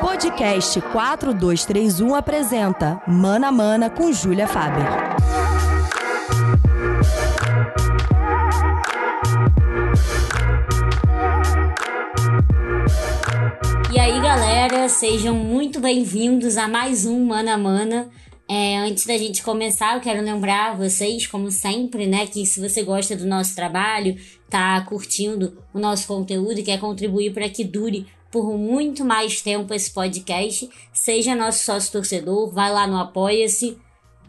Podcast 4231 apresenta Mana Mana com Júlia Faber. E aí, galera, sejam muito bem-vindos a mais um Mana Mana é, antes da gente começar, eu quero lembrar vocês, como sempre, né, que se você gosta do nosso trabalho, tá curtindo o nosso conteúdo e quer contribuir para que dure por muito mais tempo esse podcast, seja nosso sócio torcedor, vai lá no apoia-se,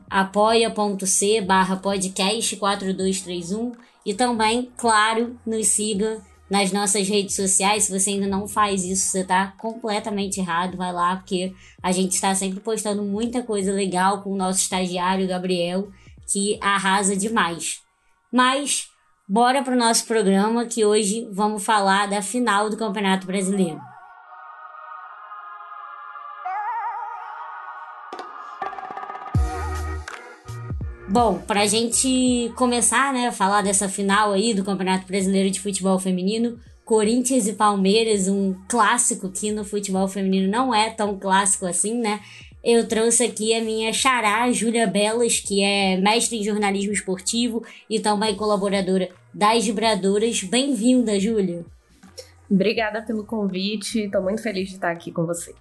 apoia.c barra podcast 4231 e também, claro, nos siga nas nossas redes sociais. Se você ainda não faz isso, você está completamente errado. Vai lá, porque a gente está sempre postando muita coisa legal com o nosso estagiário Gabriel, que arrasa demais. Mas bora para o nosso programa que hoje vamos falar da final do Campeonato Brasileiro. Bom, para a gente começar, né, a falar dessa final aí do Campeonato Brasileiro de Futebol Feminino, Corinthians e Palmeiras, um clássico que no futebol feminino não é tão clássico assim, né? Eu trouxe aqui a minha xará, Júlia Belas, que é mestre em jornalismo esportivo e também colaboradora das Vibradoras. Bem-vinda, Júlia. Obrigada pelo convite, estou muito feliz de estar aqui com você.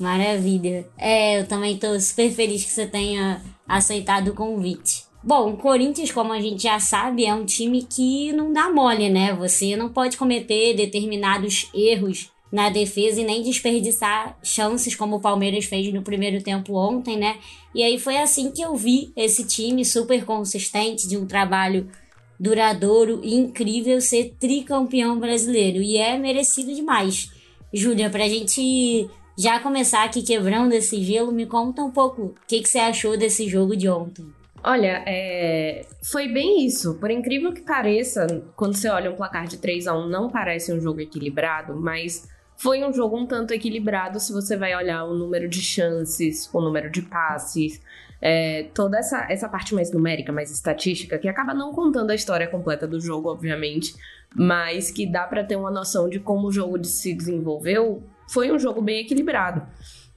Maravilha. É, eu também estou super feliz que você tenha aceitado o convite. Bom, o Corinthians, como a gente já sabe, é um time que não dá mole, né? Você não pode cometer determinados erros na defesa e nem desperdiçar chances como o Palmeiras fez no primeiro tempo ontem, né? E aí foi assim que eu vi esse time super consistente, de um trabalho duradouro e incrível ser tricampeão brasileiro. E é merecido demais. Júlia, pra gente já começar aqui quebrando esse gelo, me conta um pouco o que, que você achou desse jogo de ontem. Olha, é... foi bem isso. Por incrível que pareça, quando você olha um placar de 3 a 1 não parece um jogo equilibrado, mas foi um jogo um tanto equilibrado se você vai olhar o número de chances, o número de passes, é, toda essa, essa parte mais numérica, mais estatística, que acaba não contando a história completa do jogo, obviamente, mas que dá para ter uma noção de como o jogo se desenvolveu foi um jogo bem equilibrado.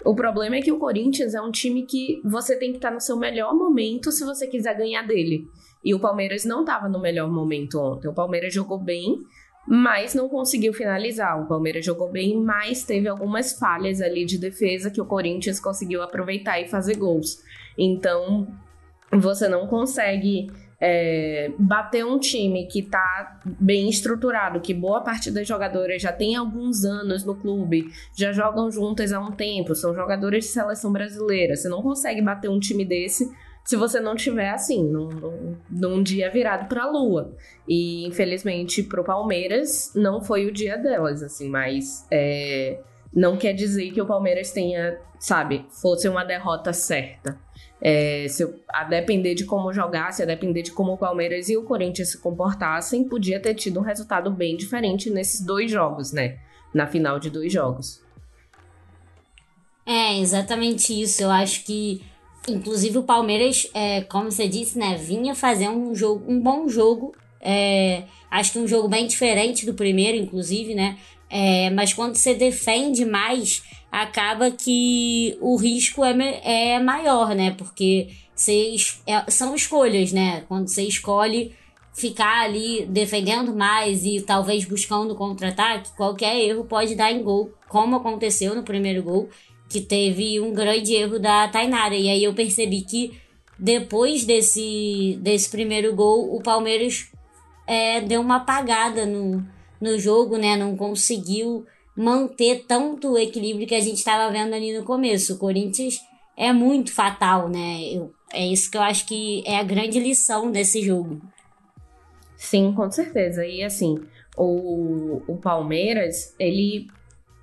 O problema é que o Corinthians é um time que você tem que estar tá no seu melhor momento se você quiser ganhar dele. E o Palmeiras não estava no melhor momento ontem. O Palmeiras jogou bem, mas não conseguiu finalizar. O Palmeiras jogou bem, mas teve algumas falhas ali de defesa que o Corinthians conseguiu aproveitar e fazer gols. Então, você não consegue é, bater um time que tá bem estruturado, que boa parte das jogadoras já tem alguns anos no clube, já jogam juntas há um tempo, são jogadoras de seleção brasileira. Você não consegue bater um time desse se você não tiver assim, num, num, dia virado para a lua. E infelizmente pro Palmeiras não foi o dia delas, assim, mas é, não quer dizer que o Palmeiras tenha, sabe, fosse uma derrota certa. É, se eu, a depender de como jogasse, a depender de como o Palmeiras e o Corinthians se comportassem, podia ter tido um resultado bem diferente nesses dois jogos, né? Na final de dois jogos. É, exatamente isso. Eu acho que, inclusive, o Palmeiras, é, como você disse, né, vinha fazer um jogo, um bom jogo. É, acho que um jogo bem diferente do primeiro, inclusive, né? É, mas quando você defende mais, acaba que o risco é, é maior, né? Porque você, é, são escolhas, né? Quando você escolhe ficar ali defendendo mais e talvez buscando contra-ataque, qualquer erro pode dar em gol, como aconteceu no primeiro gol, que teve um grande erro da Tainara. E aí eu percebi que depois desse, desse primeiro gol, o Palmeiras é, deu uma apagada no, no jogo, né? Não conseguiu manter tanto o equilíbrio que a gente estava vendo ali no começo. O Corinthians é muito fatal, né? Eu, é isso que eu acho que é a grande lição desse jogo. Sim, com certeza. E assim, o, o Palmeiras, ele.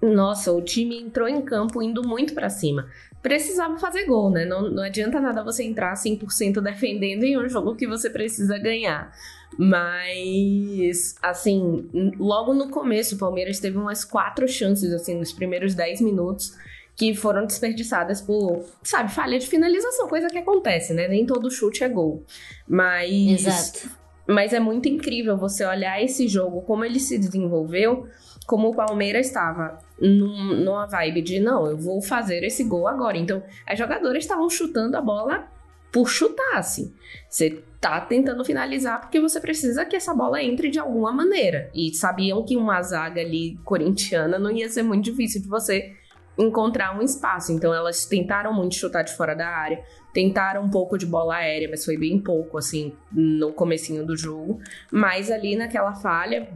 Nossa, o time entrou em campo indo muito para cima. Precisava fazer gol, né? Não, não adianta nada você entrar 100% defendendo em um jogo que você precisa ganhar. Mas, assim, logo no começo, o Palmeiras teve umas quatro chances, assim, nos primeiros 10 minutos, que foram desperdiçadas por, sabe, falha de finalização, coisa que acontece, né? Nem todo chute é gol. Mas. Exato. Mas é muito incrível você olhar esse jogo, como ele se desenvolveu, como o Palmeiras estava num, numa vibe de não, eu vou fazer esse gol agora. Então, as jogadoras estavam chutando a bola por chutar, assim. Você tá tentando finalizar porque você precisa que essa bola entre de alguma maneira. E sabiam que uma zaga ali corintiana não ia ser muito difícil de você encontrar um espaço. Então elas tentaram muito chutar de fora da área, tentaram um pouco de bola aérea, mas foi bem pouco assim no comecinho do jogo. Mas ali naquela falha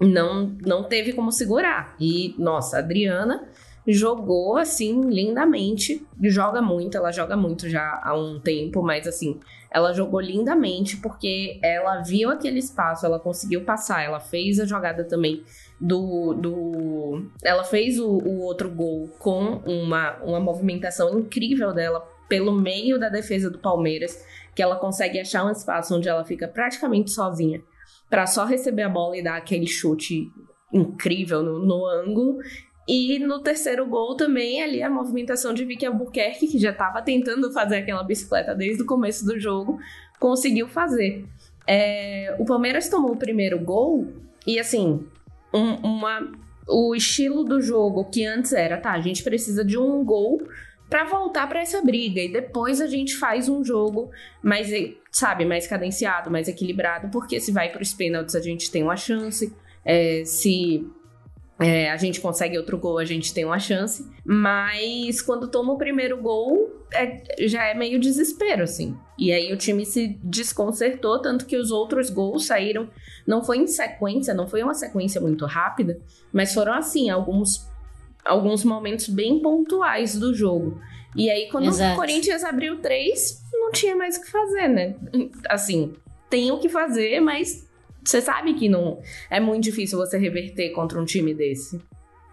não não teve como segurar. E nossa, a Adriana jogou assim lindamente, joga muito, ela joga muito já há um tempo, mas assim, ela jogou lindamente porque ela viu aquele espaço, ela conseguiu passar, ela fez a jogada também do. do ela fez o, o outro gol com uma, uma movimentação incrível dela pelo meio da defesa do Palmeiras, que ela consegue achar um espaço onde ela fica praticamente sozinha para só receber a bola e dar aquele chute incrível no, no ângulo e no terceiro gol também, ali a movimentação de Vicky Albuquerque, que já estava tentando fazer aquela bicicleta desde o começo do jogo, conseguiu fazer. É, o Palmeiras tomou o primeiro gol e, assim, um, uma, o estilo do jogo que antes era, tá, a gente precisa de um gol para voltar para essa briga e depois a gente faz um jogo mais, sabe, mais cadenciado, mais equilibrado, porque se vai para os pênaltis a gente tem uma chance, é, se é, a gente consegue outro gol, a gente tem uma chance. Mas quando toma o primeiro gol, é, já é meio desespero, assim. E aí o time se desconcertou, tanto que os outros gols saíram. Não foi em sequência, não foi uma sequência muito rápida, mas foram assim, alguns, alguns momentos bem pontuais do jogo. E aí, quando Exato. o Corinthians abriu três, não tinha mais o que fazer, né? Assim, tem o que fazer, mas você sabe que não é muito difícil você reverter contra um time desse.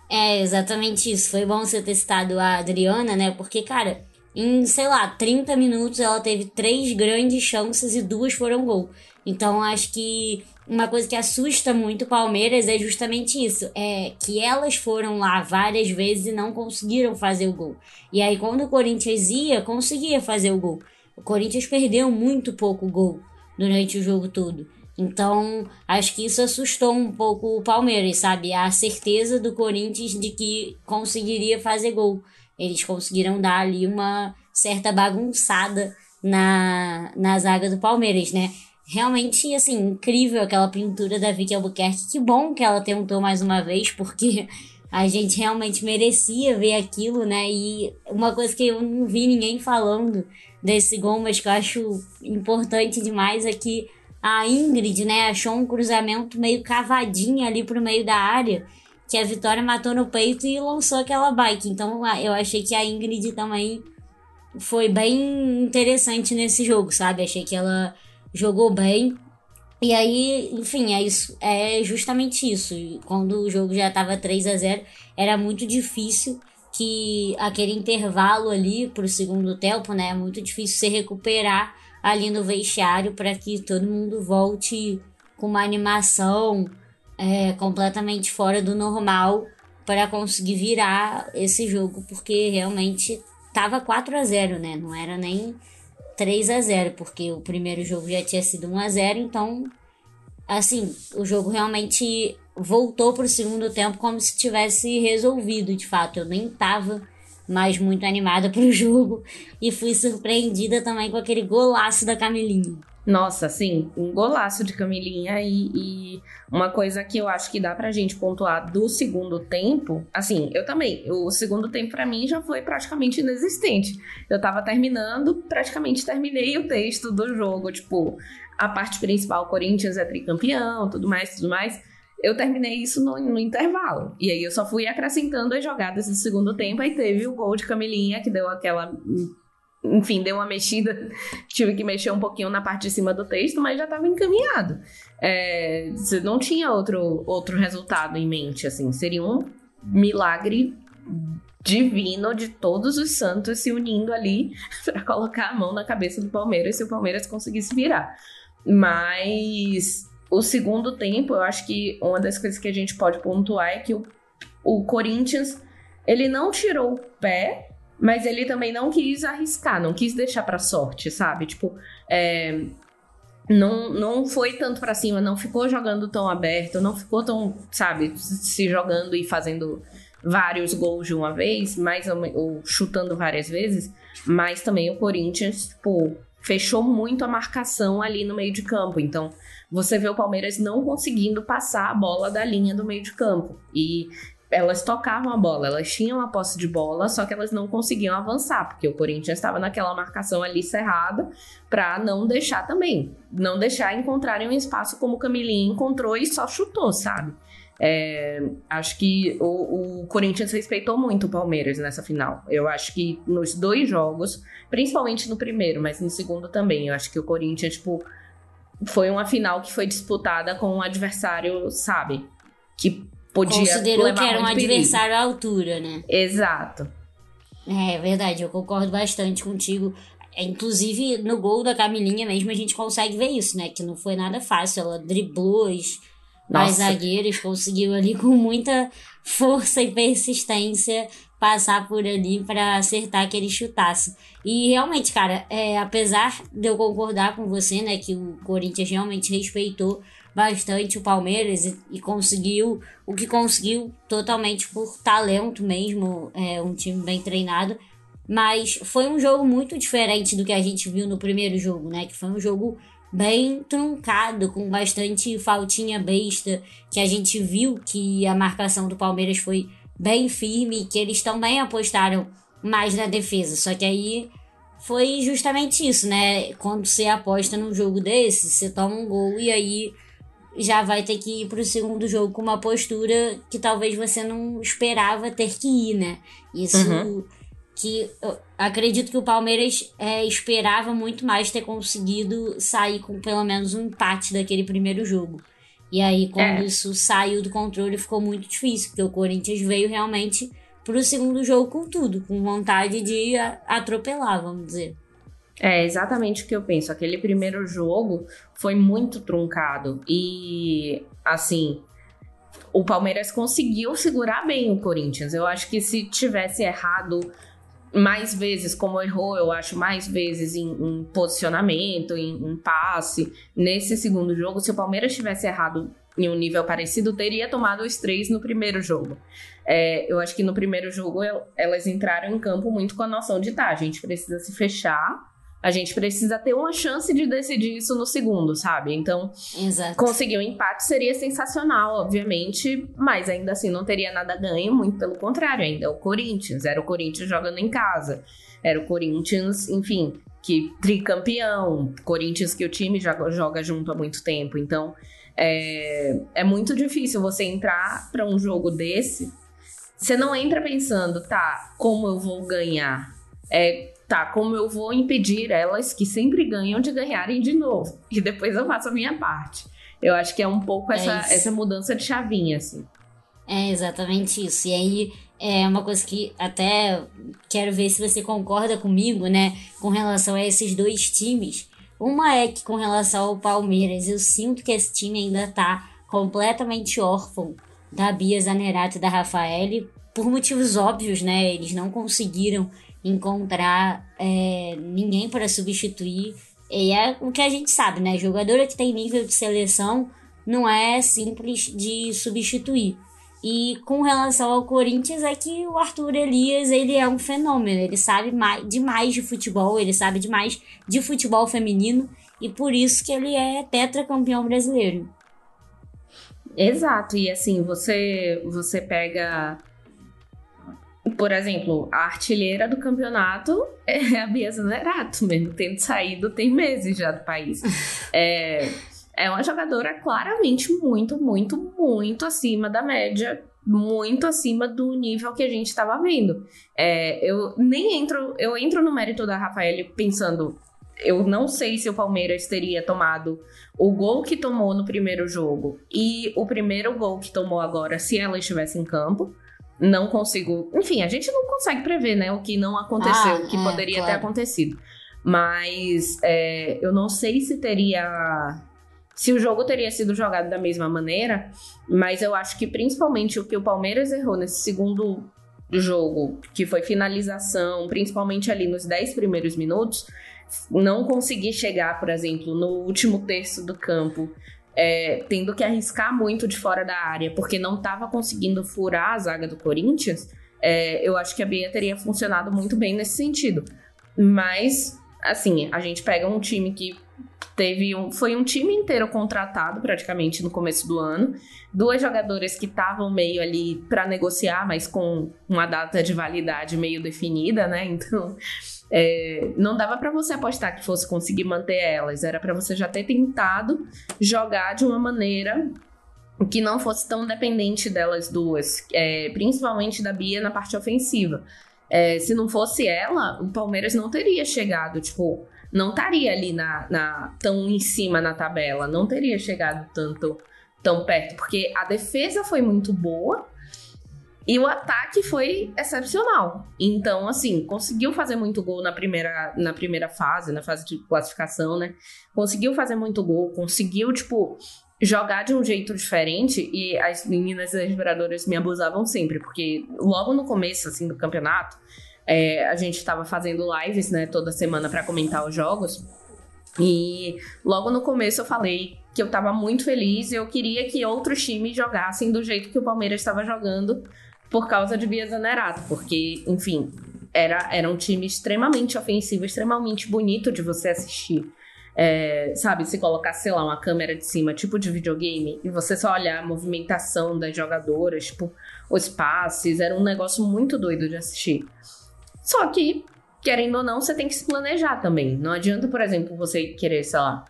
É, exatamente isso. Foi bom você ter citado a Adriana, né? Porque, cara, em, sei lá, 30 minutos ela teve três grandes chances e duas foram gol. Então, acho que uma coisa que assusta muito o Palmeiras é justamente isso. É que elas foram lá várias vezes e não conseguiram fazer o gol. E aí, quando o Corinthians ia, conseguia fazer o gol. O Corinthians perdeu muito pouco gol durante o jogo todo. Então, acho que isso assustou um pouco o Palmeiras, sabe? A certeza do Corinthians de que conseguiria fazer gol. Eles conseguiram dar ali uma certa bagunçada na, na zaga do Palmeiras, né? Realmente, assim, incrível aquela pintura da Vicky Albuquerque. Que bom que ela tentou mais uma vez, porque a gente realmente merecia ver aquilo, né? E uma coisa que eu não vi ninguém falando desse gol, mas que eu acho importante demais é que a Ingrid, né, achou um cruzamento meio cavadinho ali pro meio da área, que a Vitória matou no peito e lançou aquela bike. Então eu achei que a Ingrid também foi bem interessante nesse jogo, sabe? Achei que ela jogou bem. E aí, enfim, é, isso, é justamente isso. Quando o jogo já estava 3 a 0 era muito difícil que aquele intervalo ali pro segundo tempo, né? É muito difícil se recuperar ali no vestiário para que todo mundo volte com uma animação é, completamente fora do normal para conseguir virar esse jogo, porque realmente tava 4 a 0 né? Não era nem 3 a 0 porque o primeiro jogo já tinha sido 1 a 0 então, assim, o jogo realmente voltou para o segundo tempo como se tivesse resolvido, de fato. Eu nem tava mas muito animada pro jogo e fui surpreendida também com aquele golaço da Camilinha. Nossa, sim, um golaço de Camilinha e, e, uma coisa que eu acho que dá pra gente pontuar do segundo tempo, assim, eu também, o segundo tempo para mim já foi praticamente inexistente. Eu tava terminando, praticamente terminei o texto do jogo, tipo, a parte principal, Corinthians é tricampeão, tudo mais, tudo mais eu terminei isso no, no, intervalo. E aí eu só fui acrescentando as jogadas do segundo tempo. Aí teve o gol de Camilinha, que deu aquela. Enfim, deu uma mexida. Tive que mexer um pouquinho na parte de cima do texto, mas já estava encaminhado. É, não tinha outro, outro resultado em mente, assim. Seria um milagre divino de todos os santos se unindo ali para colocar a mão na cabeça do Palmeiras se o Palmeiras conseguisse virar. Mas o segundo tempo, eu acho que uma das coisas que a gente pode pontuar é que o, o Corinthians, ele não tirou o pé, mas ele também não quis arriscar, não quis deixar pra sorte, sabe? Tipo, é, não, não foi tanto para cima, não ficou jogando tão aberto, não ficou tão, sabe, se jogando e fazendo vários gols de uma vez, mas ou chutando várias vezes, mas também o Corinthians, tipo, fechou muito a marcação ali no meio de campo. Então, você vê o Palmeiras não conseguindo passar a bola da linha do meio de campo. E elas tocavam a bola, elas tinham a posse de bola, só que elas não conseguiam avançar, porque o Corinthians estava naquela marcação ali cerrada para não deixar também, não deixar encontrarem um espaço como o Camilinha encontrou e só chutou, sabe? É, acho que o, o, Corinthians respeitou muito o Palmeiras nessa final. Eu acho que nos dois jogos, principalmente no primeiro, mas no segundo também, eu acho que o Corinthians, tipo, foi uma final que foi disputada com um adversário, sabe? Que podia Considerou que era um muito perigo. adversário à altura, né? Exato. É verdade, eu concordo bastante contigo. É, inclusive, no gol da Camilinha mesmo, a gente consegue ver isso, né? Que não foi nada fácil. Ela driblou as, as zagueiras, conseguiu ali com muita força e persistência passar por ali para acertar aquele chutaço. E realmente, cara, é, apesar de eu concordar com você, né, que o Corinthians realmente respeitou bastante o Palmeiras e, e conseguiu o que conseguiu totalmente por talento mesmo, é um time bem treinado. Mas foi um jogo muito diferente do que a gente viu no primeiro jogo, né? Que foi um jogo bem truncado, com bastante faltinha besta, que a gente viu que a marcação do Palmeiras foi bem firme, que eles também apostaram mais na defesa. Só que aí foi justamente isso, né? Quando você aposta num jogo desse, você toma um gol e aí já vai ter que ir pro segundo jogo com uma postura que talvez você não esperava ter que ir, né? Isso uhum. Que acredito que o Palmeiras é, esperava muito mais ter conseguido sair com pelo menos um empate daquele primeiro jogo. E aí, quando é. isso saiu do controle, ficou muito difícil, porque o Corinthians veio realmente pro segundo jogo com tudo, com vontade de atropelar, vamos dizer. É exatamente o que eu penso. Aquele primeiro jogo foi muito truncado. E, assim, o Palmeiras conseguiu segurar bem o Corinthians. Eu acho que se tivesse errado mais vezes, como errou, eu acho, mais vezes em, em posicionamento, em, em, passe, nesse segundo jogo, se o Palmeiras tivesse errado em um nível parecido, teria tomado os três no primeiro jogo. É, eu acho que no primeiro jogo elas entraram em campo muito com a noção de tá, a gente precisa se fechar a gente precisa ter uma chance de decidir isso no segundo, sabe? Então, Exato. conseguir um empate seria sensacional, obviamente, mas ainda assim não teria nada ganho, muito pelo contrário, ainda é o Corinthians, era o Corinthians jogando em casa, era o Corinthians, enfim, que tricampeão, Corinthians que o time já joga junto há muito tempo, então é, é muito difícil você entrar para um jogo desse, você não entra pensando, tá, como eu vou ganhar? É, tá, como eu vou impedir elas que sempre ganham de ganharem de novo? E depois eu faço a minha parte. Eu acho que é um pouco é essa, essa mudança de chavinha, assim. É exatamente isso. E aí é uma coisa que até quero ver se você concorda comigo, né, com relação a esses dois times. Uma é que com relação ao Palmeiras, eu sinto que esse time ainda tá completamente órfão da Bia Zanerato e da Rafaele, por motivos óbvios, né? Eles não conseguiram encontrar é, ninguém para substituir. E é o que a gente sabe, né? Jogadora que tem nível de seleção não é simples de substituir. E com relação ao Corinthians é que o Arthur Elias, ele é um fenômeno, ele sabe mais, demais de futebol, ele sabe demais de futebol feminino e por isso que ele é tetracampeão brasileiro. Exato, e assim, você você pega por exemplo, a artilheira do campeonato é a Bia Zanerato, mesmo tendo saído tem meses já do país. É, é uma jogadora claramente muito, muito, muito acima da média, muito acima do nível que a gente estava vendo. É, eu nem entro, eu entro no mérito da Rafael pensando, eu não sei se o Palmeiras teria tomado o gol que tomou no primeiro jogo e o primeiro gol que tomou agora se ela estivesse em campo não consigo. Enfim, a gente não consegue prever, né? O que não aconteceu, ah, o que é, poderia claro. ter acontecido. Mas é, eu não sei se teria. Se o jogo teria sido jogado da mesma maneira, mas eu acho que principalmente o que o Palmeiras errou nesse segundo jogo, que foi finalização, principalmente ali nos 10 primeiros minutos, não conseguir chegar, por exemplo, no último terço do campo, é, tendo que arriscar muito de fora da área, porque não estava conseguindo furar a zaga do Corinthians, é, eu acho que a Bia teria funcionado muito bem nesse sentido. Mas, assim, a gente pega um time que teve um, foi um time inteiro contratado praticamente no começo do ano, duas jogadoras que estavam meio ali para negociar, mas com uma data de validade meio definida, né? Então é, não dava para você apostar que fosse conseguir manter elas, era para você já ter tentado jogar de uma maneira que não fosse tão dependente delas duas, é, principalmente da Bia na parte ofensiva. É, se não fosse ela, o Palmeiras não teria chegado, tipo, não estaria ali na, na, tão em cima na tabela, não teria chegado tanto tão perto, porque a defesa foi muito boa, e o ataque foi excepcional. Então, assim, conseguiu fazer muito gol na primeira, na primeira fase, na fase de classificação, né? Conseguiu fazer muito gol, conseguiu, tipo, jogar de um jeito diferente. E as meninas respiradoras me abusavam sempre, porque logo no começo, assim, do campeonato, é, a gente estava fazendo lives, né, toda semana para comentar os jogos. E logo no começo eu falei que eu estava muito feliz e eu queria que outros times jogassem do jeito que o Palmeiras estava jogando por causa de Bia Zanerato, porque, enfim, era, era um time extremamente ofensivo, extremamente bonito de você assistir. É, sabe, se colocar, sei lá, uma câmera de cima, tipo de videogame, e você só olhar a movimentação das jogadoras, tipo, os passes, era um negócio muito doido de assistir. Só que, querendo ou não, você tem que se planejar também. Não adianta, por exemplo, você querer, sei lá,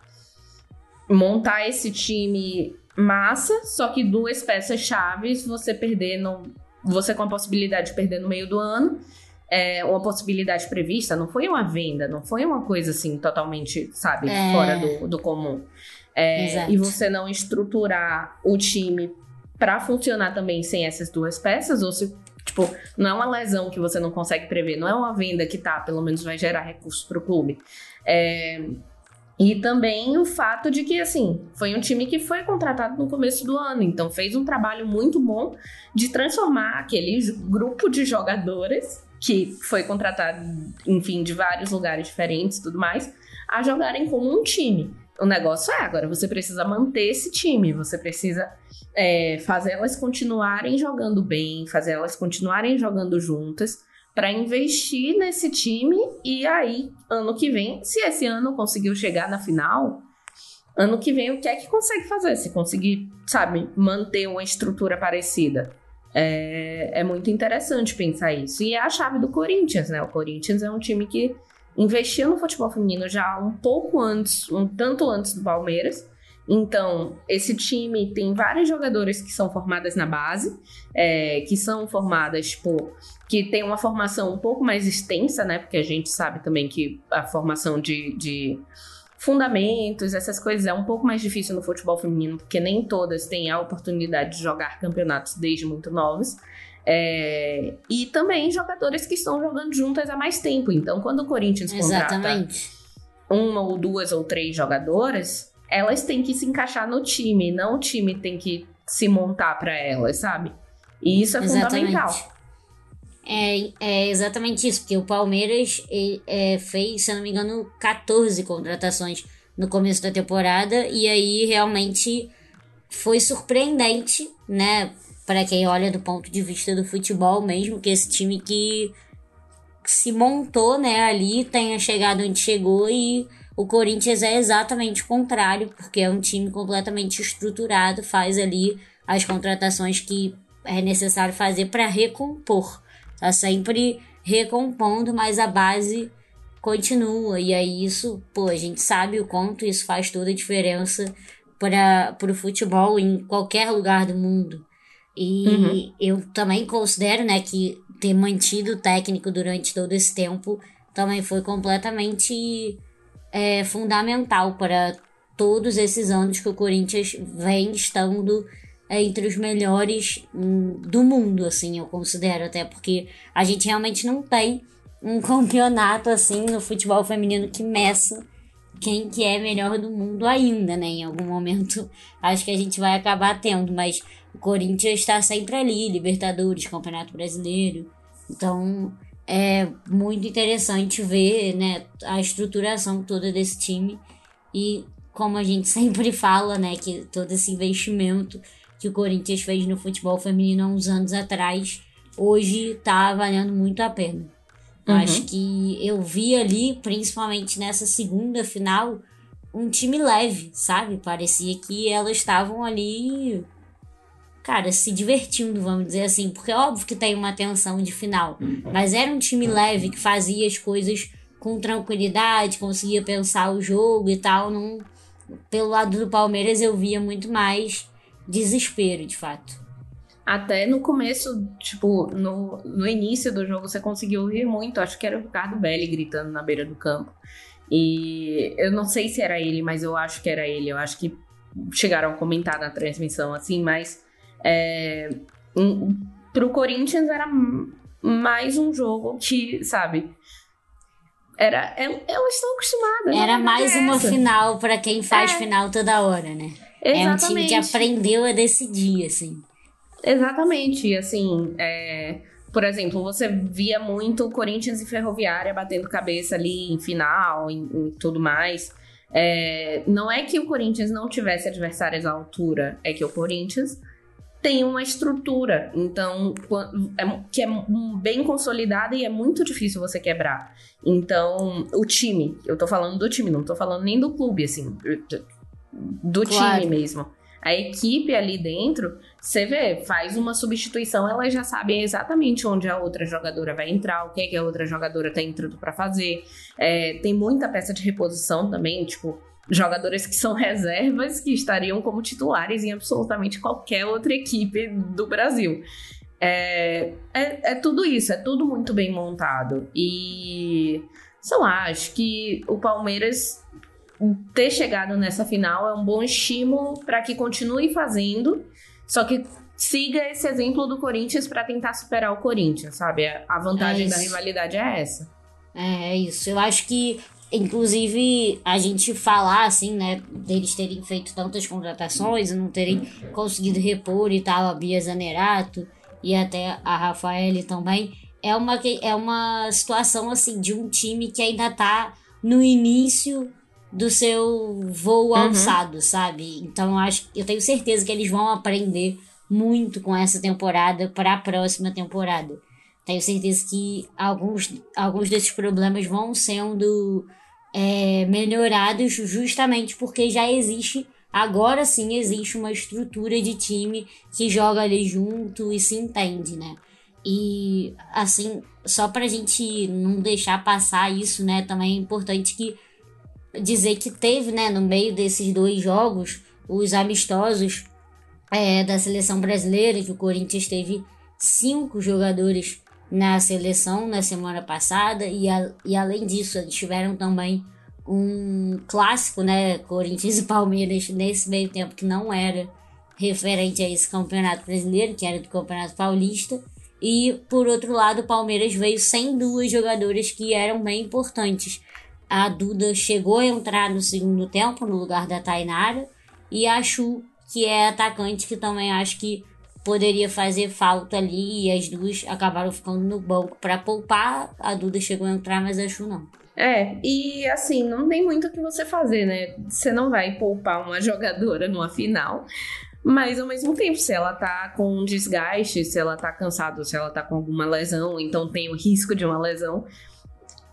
montar esse time massa, só que duas peças chaves você perder no, você com a possibilidade de perder no meio do ano, é, uma possibilidade prevista, não foi uma venda, não foi uma coisa assim totalmente, sabe, é. fora do, do comum. É, e você não estruturar o time para funcionar também sem essas duas peças, ou se, tipo, não é uma lesão que você não consegue prever, não é uma venda que tá, pelo menos vai gerar recursos para o clube. É, e também o fato de que, assim, foi um time que foi contratado no começo do ano, então fez um trabalho muito bom de transformar aquele grupo de jogadoras que foi contratado, enfim, de vários lugares diferentes e tudo mais, a jogarem como um time. O negócio é agora, você precisa manter esse time, você precisa é, fazer elas continuarem jogando bem, fazer elas continuarem jogando juntas para investir nesse time e aí ano que vem, se esse ano conseguiu chegar na final, ano que vem o que é que consegue fazer? Se conseguir, sabe, manter uma estrutura parecida. É, é muito interessante pensar isso. E é a chave do Corinthians, né? O Corinthians é um time que investiu no futebol feminino já um pouco antes, um tanto antes do Palmeiras. Então, esse time tem várias jogadoras que são formadas na base, é, que são formadas, tipo, que tem uma formação um pouco mais extensa, né? Porque a gente sabe também que a formação de, de fundamentos, essas coisas é um pouco mais difícil no futebol feminino, porque nem todas têm a oportunidade de jogar campeonatos desde muito novos. É, e também jogadores que estão jogando juntas há mais tempo. Então, quando o Corinthians contrata Exatamente. uma ou duas ou três jogadoras, elas têm que se encaixar no time, não o time tem que se montar para elas, sabe? E isso é exatamente. fundamental. É, é exatamente isso, porque o Palmeiras é, fez, se eu não me engano, 14 contratações no começo da temporada, e aí realmente foi surpreendente, né? Para quem olha do ponto de vista do futebol mesmo, que esse time que se montou, né, ali tenha chegado onde chegou e o Corinthians é exatamente o contrário, porque é um time completamente estruturado, faz ali as contratações que é necessário fazer para recompor. Tá sempre recompondo, mas a base continua. E aí isso, pô, a gente sabe o quanto isso faz toda a diferença para o futebol em qualquer lugar do mundo. E uhum. eu também considero, né, que ter mantido o técnico durante todo esse tempo também foi completamente é, fundamental para todos esses anos que o Corinthians vem estando entre os melhores hum, do mundo, assim, eu considero até porque a gente realmente não tem um campeonato assim no futebol feminino que meça quem que é melhor do mundo ainda, né? Em algum momento acho que a gente vai acabar tendo, mas o Corinthians está sempre ali, Libertadores, Campeonato Brasileiro. Então, é muito interessante ver né, a estruturação toda desse time e como a gente sempre fala, né, que todo esse investimento que o Corinthians fez no futebol feminino há uns anos atrás, hoje tá valendo muito a pena. Uhum. Acho que eu vi ali, principalmente nessa segunda final, um time leve, sabe? Parecia que elas estavam ali cara, se divertindo, vamos dizer assim. Porque é óbvio que tem uma tensão de final. Mas era um time leve que fazia as coisas com tranquilidade, conseguia pensar o jogo e tal. Não... Pelo lado do Palmeiras eu via muito mais desespero, de fato. Até no começo, tipo, no, no início do jogo, você conseguiu ouvir muito. Acho que era o Ricardo Belli gritando na beira do campo. E eu não sei se era ele, mas eu acho que era ele. Eu acho que chegaram a comentar na transmissão assim, mas é, um, pro Corinthians era mais um jogo que, sabe, era, elas estão acostumadas. Era mais uma final para quem faz é. final toda hora, né? Exatamente. É um time que aprendeu a decidir, assim. Exatamente, assim, é, por exemplo, você via muito Corinthians e Ferroviária batendo cabeça ali em final, e tudo mais. É, não é que o Corinthians não tivesse adversários à altura, é que o Corinthians tem uma estrutura, então é, que é bem consolidada e é muito difícil você quebrar. Então, o time, eu tô falando do time, não tô falando nem do clube, assim, do claro. time mesmo. A equipe ali dentro, você vê, faz uma substituição, elas já sabem exatamente onde a outra jogadora vai entrar, o que, é que a outra jogadora tá entrando para fazer. É, tem muita peça de reposição também, tipo, jogadores que são reservas que estariam como titulares em absolutamente qualquer outra equipe do Brasil. É, é, é, tudo isso, é tudo muito bem montado. E sei lá, acho que o Palmeiras ter chegado nessa final é um bom estímulo para que continue fazendo, só que siga esse exemplo do Corinthians para tentar superar o Corinthians, sabe? A vantagem é da rivalidade é essa. É, é isso. Eu acho que Inclusive, a gente falar, assim, né, deles terem feito tantas contratações e não terem conseguido repor e tal, a Bia Zanerato e até a Rafaele também, é uma, é uma situação, assim, de um time que ainda tá no início do seu voo uhum. alçado, sabe? Então, eu, acho, eu tenho certeza que eles vão aprender muito com essa temporada para a próxima temporada. Tenho certeza que alguns, alguns desses problemas vão sendo é, melhorados justamente porque já existe, agora sim existe uma estrutura de time que joga ali junto e se entende, né? E assim, só pra gente não deixar passar isso, né? Também é importante que dizer que teve, né, no meio desses dois jogos, os amistosos é, da seleção brasileira, que o Corinthians teve cinco jogadores na seleção na semana passada e, a, e além disso eles tiveram também um clássico, né, Corinthians e Palmeiras nesse meio tempo que não era referente a esse campeonato brasileiro, que era do Campeonato Paulista. E por outro lado, o Palmeiras veio sem duas jogadoras que eram bem importantes. A Duda chegou a entrar no segundo tempo no lugar da Tainara e a Chu, que é atacante que também acho que poderia fazer falta ali e as duas acabaram ficando no banco para poupar. A Duda chegou a entrar, mas a Chu não. É, e assim, não tem muito o que você fazer, né? Você não vai poupar uma jogadora numa final. Mas ao mesmo tempo, se ela tá com um desgaste, se ela tá cansada, se ela tá com alguma lesão, então tem o risco de uma lesão,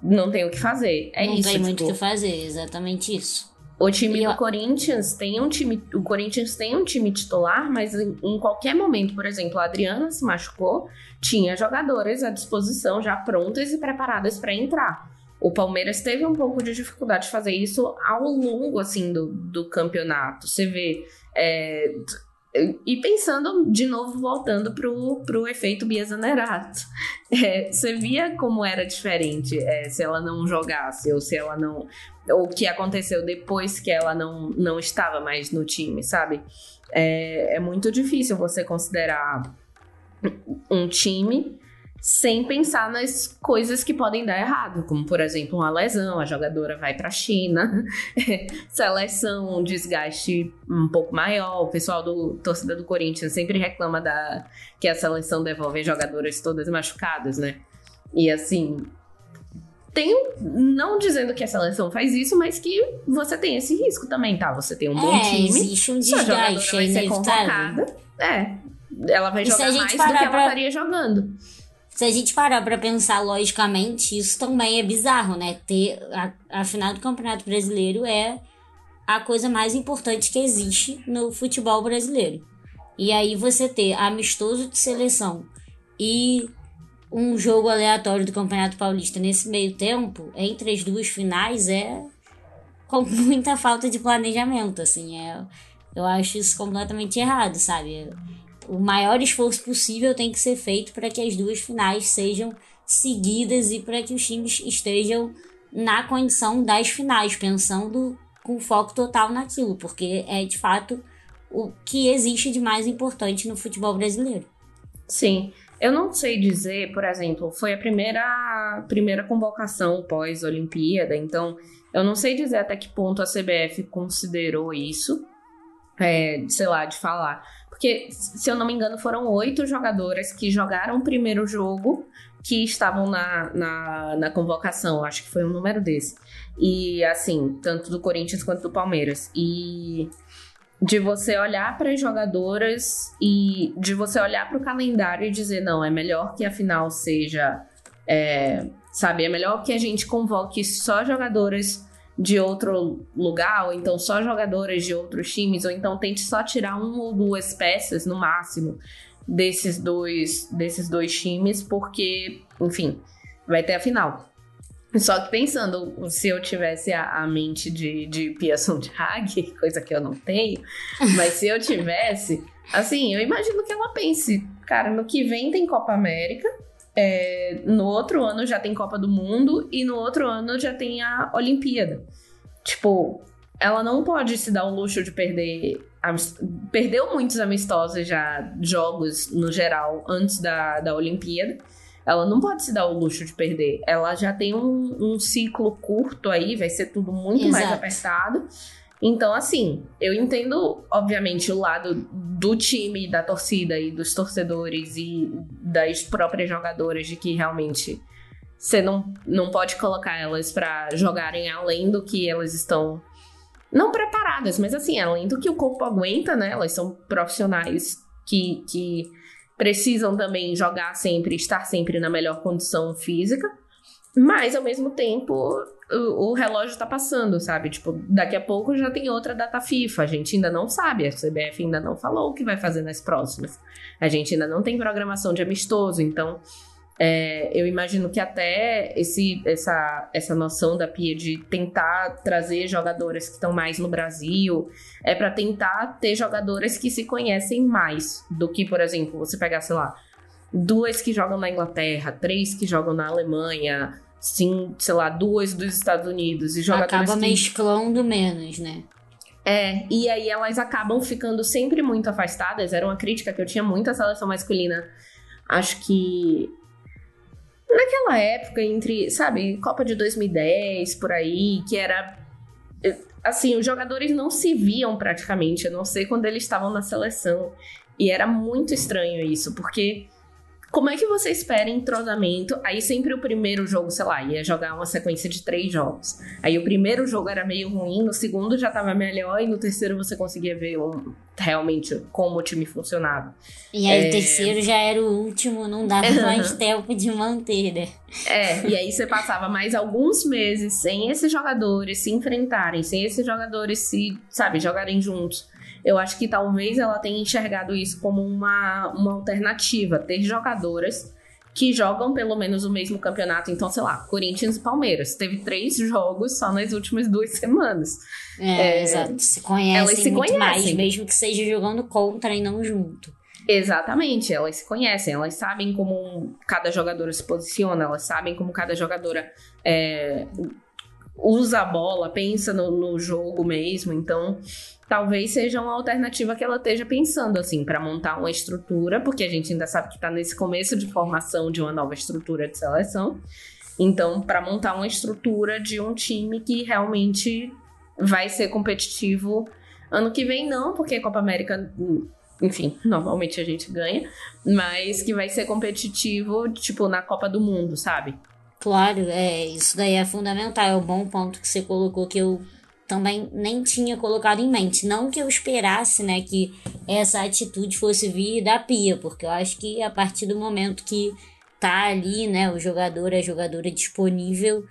não tem o que fazer. É não isso. Não tem muito o tipo, que fazer, exatamente isso. O time do. Corinthians tem um time. O Corinthians tem um time titular, mas em, em, qualquer momento, por exemplo, a Adriana se machucou, tinha jogadoras à disposição já prontas e preparadas para entrar. O Palmeiras teve um pouco de dificuldade de fazer isso ao longo assim do, do campeonato. Você vê. É, e pensando de novo, voltando pro, pro efeito Bia Zanerato. É, você via como era diferente é, se ela não jogasse, ou se ela não. O que aconteceu depois que ela não, não estava mais no time, sabe? É, é muito difícil você considerar um time sem pensar nas coisas que podem dar errado, como por exemplo uma lesão, a jogadora vai para a China, seleção, um desgaste um pouco maior. O pessoal do torcida do Corinthians sempre reclama da que a seleção devolve jogadoras todas machucadas, né? E assim, tem, não dizendo que a seleção faz isso, mas que você tem esse risco também, tá? Você tem um bom É, time, existe um desgaste, vai ser convocada. É, ela vai E jogar mais do que ela pra- estaria jogando. Se a gente parar pra pensar logicamente, isso também é bizarro, né? Ter a, a final do Campeonato Brasileiro é a coisa mais importante que existe no futebol brasileiro. E aí você ter amistoso de seleção e um jogo aleatório do Campeonato Paulista nesse meio tempo, entre as duas finais, é com muita falta de planejamento, assim. É, eu acho isso completamente errado, sabe? o maior esforço possível tem que ser feito para que as duas finais sejam seguidas e para que os times estejam na condição das finais, pensando com foco total naquilo, porque é de fato o que existe de mais importante no futebol brasileiro. Sim. Eu não sei dizer, por exemplo, foi a primeira, primeira convocação pós-Olimpíada, então eu não sei dizer até que ponto a CBF considerou isso, é, sei lá, de falar. Porque, se eu não me engano, foram oito jogadoras que jogaram o primeiro jogo que estavam na, na, na convocação, acho que foi um número desse. E, assim, tanto do Corinthians quanto do Palmeiras. E de você olhar para as jogadoras e de você olhar para o calendário e dizer, não, é melhor que a final seja, é, sabe, é melhor que a gente convoque só jogadoras de outro lugar, ou então só jogadoras de outros times, ou então tente só tirar uma ou duas peças no máximo desses dois, desses dois times, porque, enfim, vai ter a final. Só que pensando, se eu tivesse a, a mente de, de Pia Sundhag, coisa que eu não tenho, mas se eu tivesse, assim, eu imagino que ela pense, cara, no que vem tem Copa América, é, no outro ano já tem Copa do Mundo e no outro ano já tem a Olimpíada. Tipo, ela não pode se dar o luxo de perder. Perdeu muitos amistosos já, jogos no geral, antes da, da Olimpíada. Ela não pode se dar o luxo de perder. Ela já tem um, um ciclo curto aí, vai ser tudo muito mais Exato. apertado. Então, assim, eu entendo, obviamente, o lado do time, da torcida e dos torcedores e das próprias jogadoras de que realmente você não, não pode colocar elas pra jogarem além do que elas estão. Não preparadas, mas assim, além do que o corpo aguenta, né? Elas são profissionais que, que precisam também jogar sempre, estar sempre na melhor condição física. Mas, ao mesmo tempo, o, o relógio tá passando, sabe? Tipo, daqui a pouco já tem outra data FIFA. A gente ainda não sabe, a CBF ainda não falou o que vai fazer nas próximas. A gente ainda não tem programação de amistoso, então é, eu imagino que até esse, essa, essa noção da Pia de tentar trazer jogadoras que estão mais no Brasil é para tentar ter jogadoras que se conhecem mais do que, por exemplo, você pegar, sei lá, duas que jogam na Inglaterra, três que jogam na Alemanha, sim, sei lá, duas dos Estados Unidos e jogadoras Acaba que... mesclando menos, né? É, e aí elas acabam ficando sempre muito afastadas. Era uma crítica que eu tinha muito à seleção masculina. Acho que naquela época, entre, sabe, Copa de 2010, por aí, que era. eh, Assim, os jogadores não se viam praticamente, a não ser quando eles estavam na seleção. E era muito estranho isso, porque como é que você espera entrosamento? Aí sempre o primeiro jogo, sei lá, ia jogar uma sequência de três jogos. Aí o primeiro jogo era meio ruim, no segundo já tava melhor, e no terceiro você conseguia ver um- realmente como o time funcionava. E aí É. o terceiro já era o último, não dava mais tempo de manter, né? É, e aí você passava mais alguns meses sem esses jogadores se enfrentarem, sem esses jogadores se, sabe, jogarem juntos. Eu acho que talvez ela tenha enxergado isso como uma, uma alternativa, ter jogadoras que jogam pelo menos o mesmo campeonato. Então, sei lá, Corinthians e Palmeiras. Teve três jogos só nas últimas duas semanas. É, É, exato. Se conhecem elas se muito mais, conhecem. mesmo que seja jogando contra e não junto. Exatamente, elas se conhecem, elas sabem como cada jogadora se posiciona, elas sabem como cada jogadora é, usa a bola, pensa no, no jogo mesmo. Então, talvez seja uma alternativa que ela esteja pensando, assim, para montar uma estrutura, porque a gente ainda sabe que está nesse começo de formação de uma nova estrutura de seleção. Então, para montar uma estrutura de um time que realmente vai ser competitivo ano que vem, não, porque a Copa América enfim, normalmente a gente ganha, mas que vai ser competitivo, tipo, na Copa do Mundo, sabe? Claro, é, isso daí é fundamental, é um bom ponto que você colocou que eu também nem tinha colocado em mente. Não que eu esperasse, né, que essa atitude fosse vir da Pia, porque eu acho que a partir do momento que tá ali, né, o jogador, a jogadora disponível,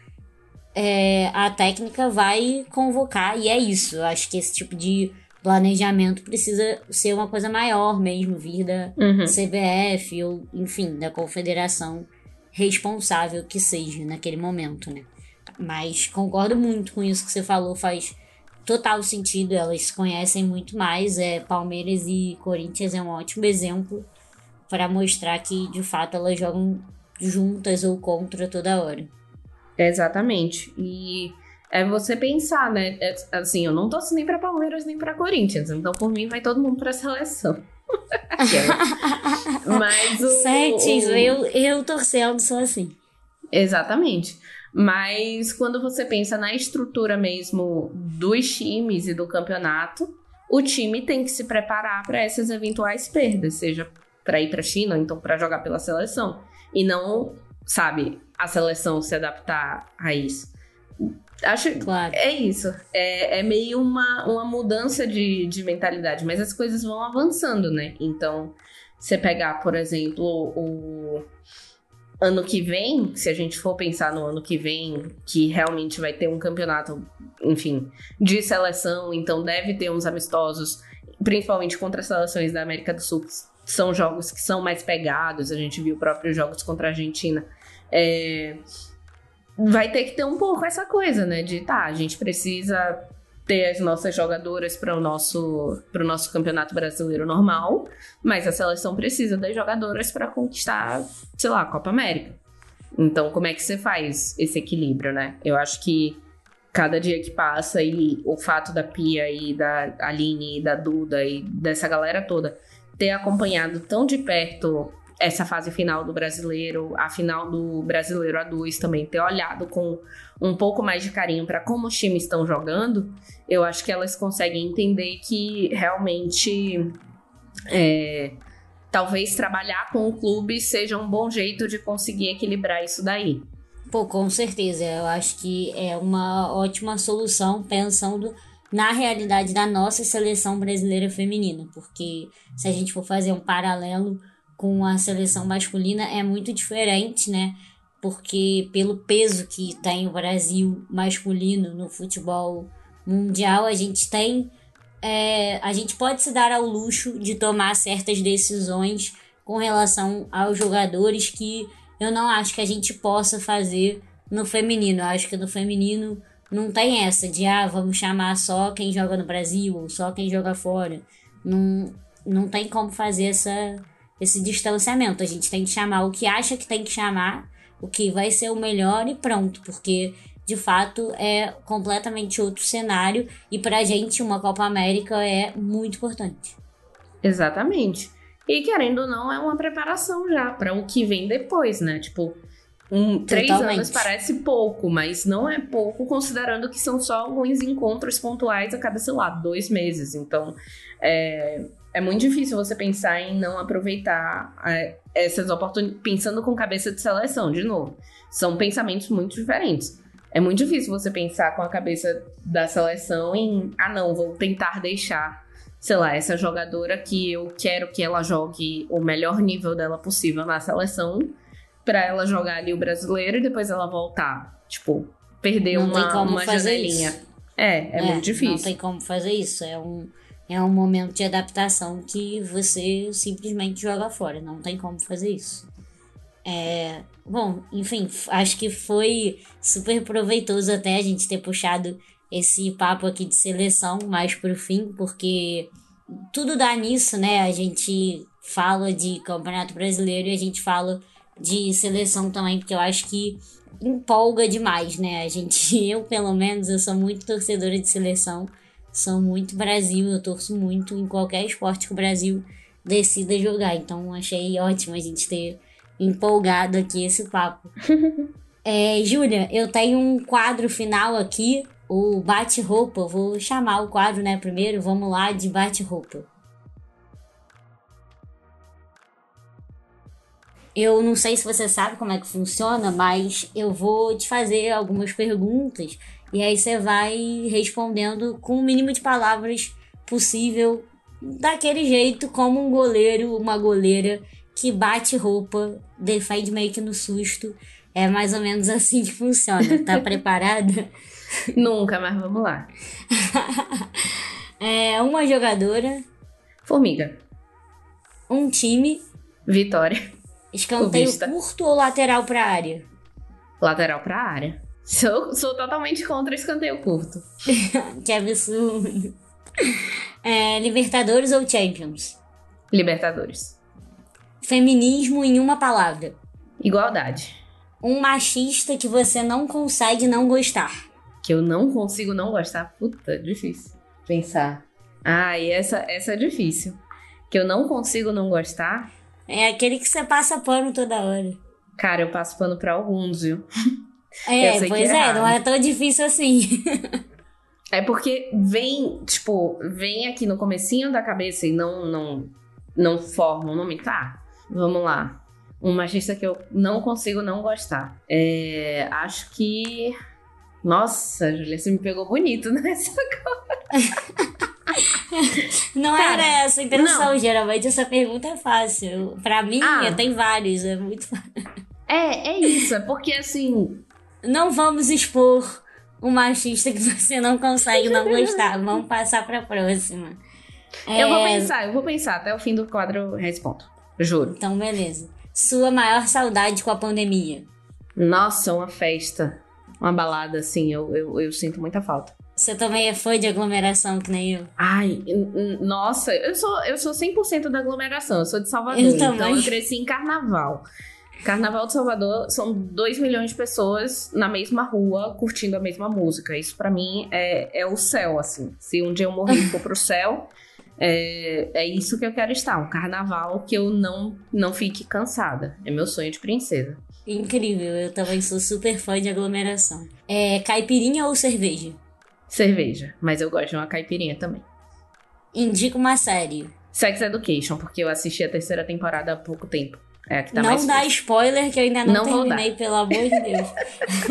é, a técnica vai convocar, e é isso. Eu acho que esse tipo de planejamento precisa ser uma coisa maior mesmo, vir da uhum. CBF ou, enfim, da confederação responsável que seja naquele momento, né? Mas concordo muito com isso que você falou, faz total sentido, elas se conhecem muito mais. É, Palmeiras e Corinthians é um ótimo exemplo para mostrar que de fato elas jogam juntas ou contra toda hora. Exatamente. E é você pensar, né? É, assim, eu não torço nem para Palmeiras nem para Corinthians, então por mim vai todo mundo para a seleção. Mas o, Certíssimo, o... eu, eu torcendo sou assim. Exatamente. Mas quando você pensa na estrutura mesmo dos times e do campeonato, o time tem que se preparar para essas eventuais perdas, seja para ir para a China ou então para jogar pela seleção. E não, sabe, a seleção se adaptar a isso. Acho claro. é isso. É, é meio uma, uma mudança de, de mentalidade, mas as coisas vão avançando, né? Então, você pegar, por exemplo, o ano que vem, se a gente for pensar no ano que vem, que realmente vai ter um campeonato, enfim, de seleção, então deve ter uns amistosos, principalmente contra as seleções da América do Sul, são jogos que são mais pegados, a gente viu próprios jogos contra a Argentina. É, vai ter que ter um pouco essa coisa, né? De tá, a gente precisa ter as nossas jogadoras para o nosso, nosso campeonato brasileiro normal, mas a seleção precisa das jogadoras para conquistar, sei lá, a Copa América. Então, como é que você faz esse equilíbrio, né? Eu acho que cada dia que passa e o fato da Pia e da Aline e da Duda e dessa galera toda ter acompanhado tão de perto essa fase final do brasileiro, a final do brasileiro A2 também, ter olhado com um pouco mais de carinho para como os times estão jogando, eu acho que elas conseguem entender que realmente é, talvez trabalhar com o clube seja um bom jeito de conseguir equilibrar isso daí. Pô, com certeza. Eu acho que é uma ótima solução pensando na realidade da nossa seleção brasileira feminina, porque se a gente for fazer um paralelo com a seleção masculina é muito diferente, né? Porque pelo peso que tem o Brasil masculino no futebol mundial, a gente tem. É, a gente pode se dar ao luxo de tomar certas decisões com relação aos jogadores que eu não acho que a gente possa fazer no feminino. Eu acho que no feminino não tem essa de ah, vamos chamar só quem joga no Brasil ou só quem joga fora. Não, não tem como fazer essa, esse distanciamento. A gente tem que chamar o que acha que tem que chamar, o que vai ser o melhor e pronto, porque de fato é completamente outro cenário e pra gente uma Copa América é muito importante. Exatamente. E querendo ou não, é uma preparação já para o que vem depois, né? Tipo, um, três anos parece pouco, mas não é pouco, considerando que são só alguns encontros pontuais a cada, sei lá, dois meses. Então, é, é muito difícil você pensar em não aproveitar essas oportunidades, pensando com cabeça de seleção, de novo. São pensamentos muito diferentes. É muito difícil você pensar com a cabeça da seleção em, ah, não, vou tentar deixar, sei lá, essa jogadora que eu quero que ela jogue o melhor nível dela possível na seleção, para ela jogar ali o brasileiro e depois ela voltar. Tipo, perder não uma, uma janelinha. Isso. É, é, é muito difícil. Não tem como fazer isso. É um é um momento de adaptação que você simplesmente joga fora. Não tem como fazer isso. É, bom, enfim, acho que foi super proveitoso até a gente ter puxado esse papo aqui de seleção mais pro fim, porque tudo dá nisso, né? A gente fala de Campeonato Brasileiro e a gente fala de seleção também, porque eu acho que empolga demais, né? A gente, eu pelo menos, eu sou muito torcedora de seleção são muito Brasil, eu torço muito em qualquer esporte que o Brasil decida jogar. Então achei ótimo a gente ter empolgado aqui esse papo. é, Júlia, eu tenho um quadro final aqui, o bate-roupa. Vou chamar o quadro, né, primeiro. Vamos lá de bate-roupa. Eu não sei se você sabe como é que funciona, mas eu vou te fazer algumas perguntas e aí você vai respondendo com o mínimo de palavras possível, daquele jeito como um goleiro, uma goleira que bate roupa, defende meio que no susto. É mais ou menos assim que funciona. Tá preparada? Nunca, mas vamos lá. é uma jogadora. Formiga. Um time. Vitória. Escanteio curto ou lateral pra área? Lateral pra área. Sou, sou totalmente contra escanteio curto. que absurdo. É, Libertadores ou Champions? Libertadores. Feminismo em uma palavra. Igualdade. Um machista que você não consegue não gostar. Que eu não consigo não gostar? Puta, difícil. Pensar. Ah, e essa, essa é difícil. Que eu não consigo não gostar. É aquele que você passa pano toda hora. Cara, eu passo pano pra alguns, viu? É, pois é, é não é tão difícil assim. é porque vem, tipo, vem aqui no comecinho da cabeça e não, não, não forma o nome. Tá, vamos lá. Um machista que eu não consigo não gostar. É, acho que. Nossa, Julia, você me pegou bonito nessa agora. não Cara, era essa a intenção. Não. Geralmente essa pergunta é fácil. Pra mim, ah. tem vários. É muito fácil. É, é isso. É porque assim. Não vamos expor um machista que você não consegue não gostar. Vamos passar pra próxima. Eu vou é, pensar, eu vou pensar. Até o fim do quadro eu respondo. Juro. Então, beleza. Sua maior saudade com a pandemia? Nossa, uma festa. Uma balada, assim, eu, eu, eu sinto muita falta. Você também é fã de aglomeração, que nem eu? Ai, nossa, eu sou, eu sou 100% da aglomeração. Eu sou de Salvador, eu então também. eu cresci em carnaval. Carnaval de Salvador são 2 milhões de pessoas na mesma rua curtindo a mesma música. Isso para mim é, é o céu, assim. Se um dia eu morrer e for pro céu, é, é isso que eu quero estar. Um carnaval que eu não, não fique cansada. É meu sonho de princesa. Incrível, eu também sou super fã de aglomeração. É caipirinha ou cerveja? Cerveja, mas eu gosto de uma caipirinha também. Indica uma série. Sex Education, porque eu assisti a terceira temporada há pouco tempo. É tá não dá spoiler, que eu ainda não, não terminei, pelo amor de Deus.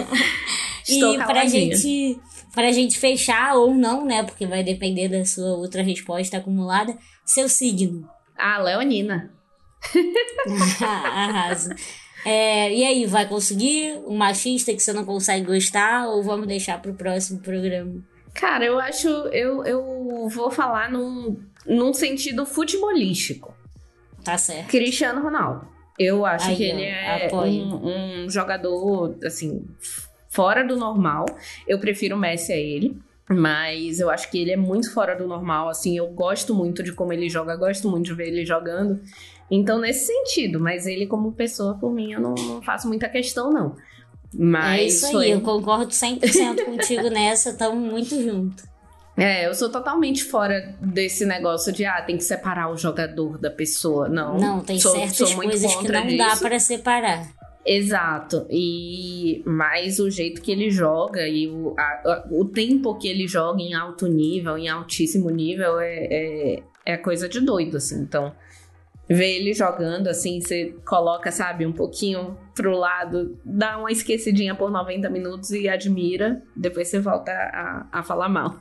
e pra gente, pra gente fechar ou não, né? Porque vai depender da sua outra resposta acumulada. Seu signo. Ah, Leonina. Arrasa. É, e aí, vai conseguir um machista que você não consegue gostar ou vamos deixar pro próximo programa? Cara, eu acho. Eu, eu vou falar num, num sentido futebolístico. Tá certo. Cristiano Ronaldo. Eu acho Aí, que ele é um, um, jogador, assim, fora do normal. Eu prefiro o Messi a ele. Mas eu acho que ele é muito fora do normal, assim. Eu gosto muito de como ele joga, gosto muito de ver ele jogando. Então, nesse sentido, mas ele, como pessoa, por mim, eu não, não faço muita questão, não. Mas é isso aí, foi... eu concordo 100% contigo nessa, estamos muito juntos. É, eu sou totalmente fora desse negócio de, ah, tem que separar o jogador da pessoa. Não, não tem sou, certas sou coisas que não disso. dá para separar. Exato. E mais o jeito que ele joga e o, a, o tempo que ele joga em alto nível, em altíssimo nível, é, é, é coisa de doido, assim. Então, ver ele jogando assim, você coloca, sabe, um pouquinho pro lado, dá uma esquecidinha por 90 minutos e admira, depois você volta a, a falar mal.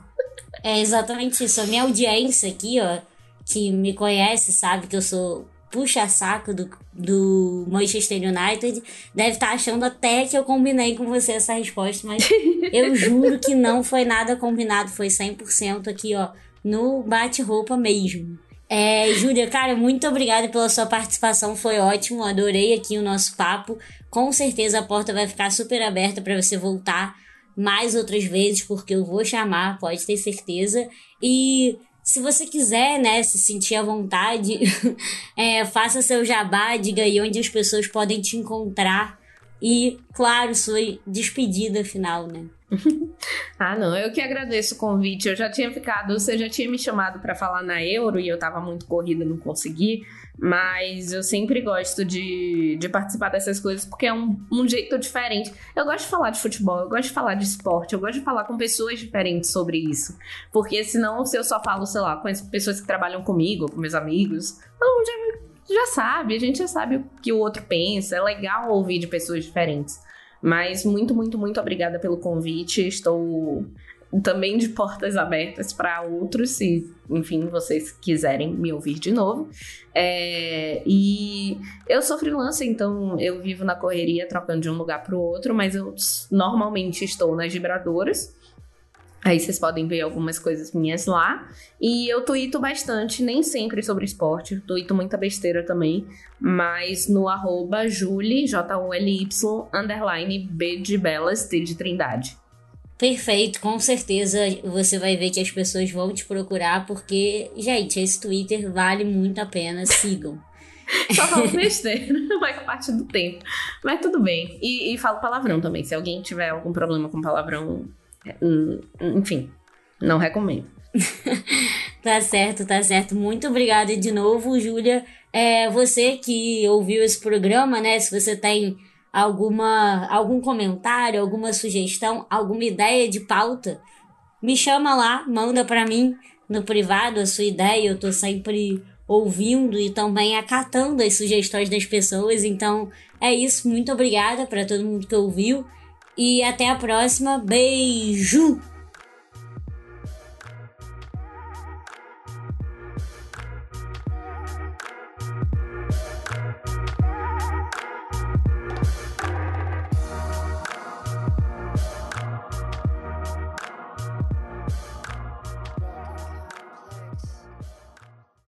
É exatamente isso. A minha audiência aqui, ó, que me conhece, sabe que eu sou puxa-saco do, do Manchester United, deve estar tá achando até que eu combinei com você essa resposta, mas eu juro que não foi nada combinado, foi 100% aqui, ó, no bate-roupa mesmo. É, Júlia, cara, muito obrigada pela sua participação, foi ótimo, adorei aqui o nosso papo. Com certeza a porta vai ficar super aberta para você voltar mais outras vezes, porque eu vou chamar, pode ter certeza. E se você quiser, né, se sentir à vontade, é, faça seu jabá, diga aí onde as pessoas podem te encontrar. E, claro, sua despedida final, né? ah, não, eu que agradeço o convite. Eu já tinha ficado, você já tinha me chamado para falar na Euro e eu tava muito corrida, não consegui. Mas eu sempre gosto de, de participar dessas coisas porque é um, um jeito diferente. Eu gosto de falar de futebol, eu gosto de falar de esporte, eu gosto de falar com pessoas diferentes sobre isso. Porque senão, se eu só falo, sei lá, com as pessoas que trabalham comigo, com meus amigos, não, já, já sabe, a gente já sabe o que o outro pensa. É legal ouvir de pessoas diferentes. Mas muito, muito, muito obrigada pelo convite. Estou também de portas abertas para outros, se, enfim, vocês quiserem me ouvir de novo. É, e eu sou freelancer, então eu vivo na correria, trocando de um lugar para o outro, mas eu normalmente estou nas vibradoras. Aí vocês podem ver algumas coisas minhas lá. E eu tuito bastante, nem sempre sobre esporte, tuito muita besteira também, mas no arroba Julie, J-U-L-Y, underline B de Belas, T de Trindade. Perfeito, com certeza você vai ver que as pessoas vão te procurar, porque, gente, esse Twitter vale muito a pena, sigam. Só falo besteira, maior parte do tempo. Mas tudo bem. E, e falo palavrão também. Se alguém tiver algum problema com palavrão, enfim, não recomendo. tá certo, tá certo. Muito obrigada de novo, Júlia. É, você que ouviu esse programa, né? Se você tem alguma algum comentário, alguma sugestão, alguma ideia de pauta, me chama lá, manda para mim no privado a sua ideia. Eu tô sempre ouvindo e também acatando as sugestões das pessoas. Então, é isso. Muito obrigada para todo mundo que ouviu. E até a próxima. Beijo!